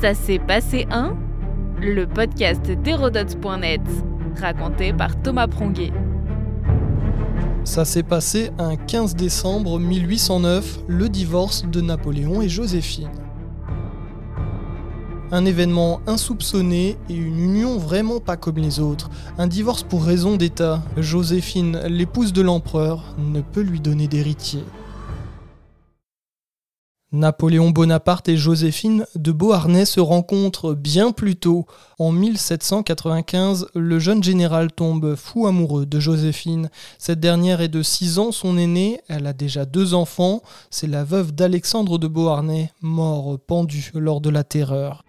Ça s'est passé un Le podcast d'Hérodote.net, raconté par Thomas Pronguet. Ça s'est passé un 15 décembre 1809, le divorce de Napoléon et Joséphine. Un événement insoupçonné et une union vraiment pas comme les autres. Un divorce pour raison d'État. Joséphine, l'épouse de l'empereur, ne peut lui donner d'héritier. Napoléon Bonaparte et Joséphine de Beauharnais se rencontrent bien plus tôt. En 1795, le jeune général tombe fou amoureux de Joséphine. Cette dernière est de 6 ans son aînée, elle a déjà deux enfants. C'est la veuve d'Alexandre de Beauharnais, mort pendu lors de la Terreur.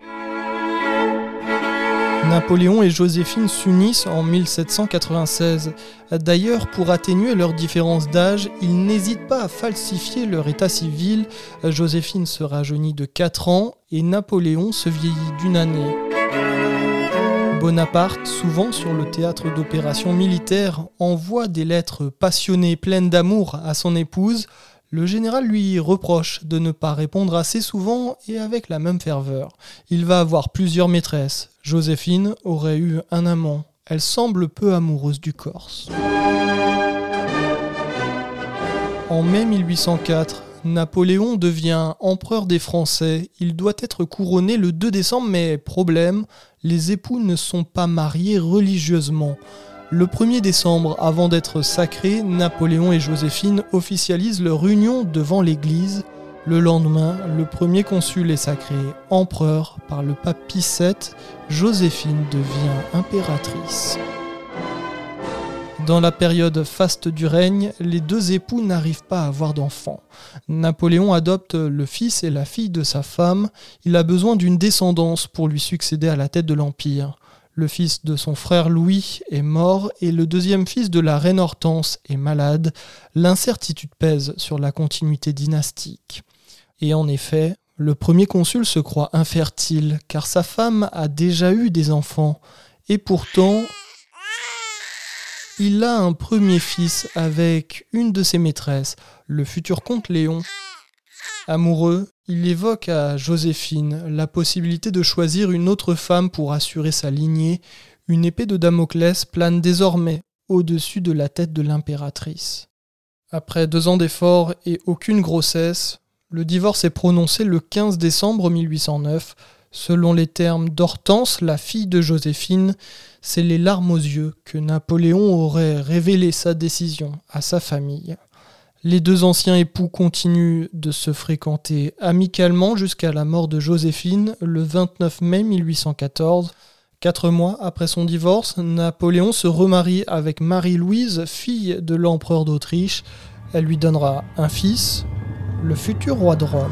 Napoléon et Joséphine s'unissent en 1796. D'ailleurs, pour atténuer leur différence d'âge, ils n'hésitent pas à falsifier leur état civil. Joséphine se rajeunit de 4 ans et Napoléon se vieillit d'une année. Bonaparte, souvent sur le théâtre d'opérations militaires, envoie des lettres passionnées pleines d'amour à son épouse. Le général lui reproche de ne pas répondre assez souvent et avec la même ferveur. Il va avoir plusieurs maîtresses. Joséphine aurait eu un amant. Elle semble peu amoureuse du Corse. En mai 1804, Napoléon devient empereur des Français. Il doit être couronné le 2 décembre, mais problème, les époux ne sont pas mariés religieusement. Le 1er décembre, avant d'être sacrés, Napoléon et Joséphine officialisent leur union devant l'Église. Le lendemain, le premier consul est sacré empereur par le pape Pie VII. Joséphine devient impératrice. Dans la période faste du règne, les deux époux n'arrivent pas à avoir d'enfants. Napoléon adopte le fils et la fille de sa femme. Il a besoin d'une descendance pour lui succéder à la tête de l'Empire. Le fils de son frère Louis est mort et le deuxième fils de la reine Hortense est malade. L'incertitude pèse sur la continuité dynastique. Et en effet, le premier consul se croit infertile car sa femme a déjà eu des enfants. Et pourtant, il a un premier fils avec une de ses maîtresses, le futur comte Léon. Amoureux, il évoque à Joséphine la possibilité de choisir une autre femme pour assurer sa lignée. Une épée de Damoclès plane désormais au-dessus de la tête de l'impératrice. Après deux ans d'efforts et aucune grossesse, le divorce est prononcé le 15 décembre 1809. Selon les termes d'Hortense, la fille de Joséphine, c'est les larmes aux yeux que Napoléon aurait révélé sa décision à sa famille. Les deux anciens époux continuent de se fréquenter amicalement jusqu'à la mort de Joséphine le 29 mai 1814. Quatre mois après son divorce, Napoléon se remarie avec Marie-Louise, fille de l'empereur d'Autriche. Elle lui donnera un fils, le futur roi de Rome.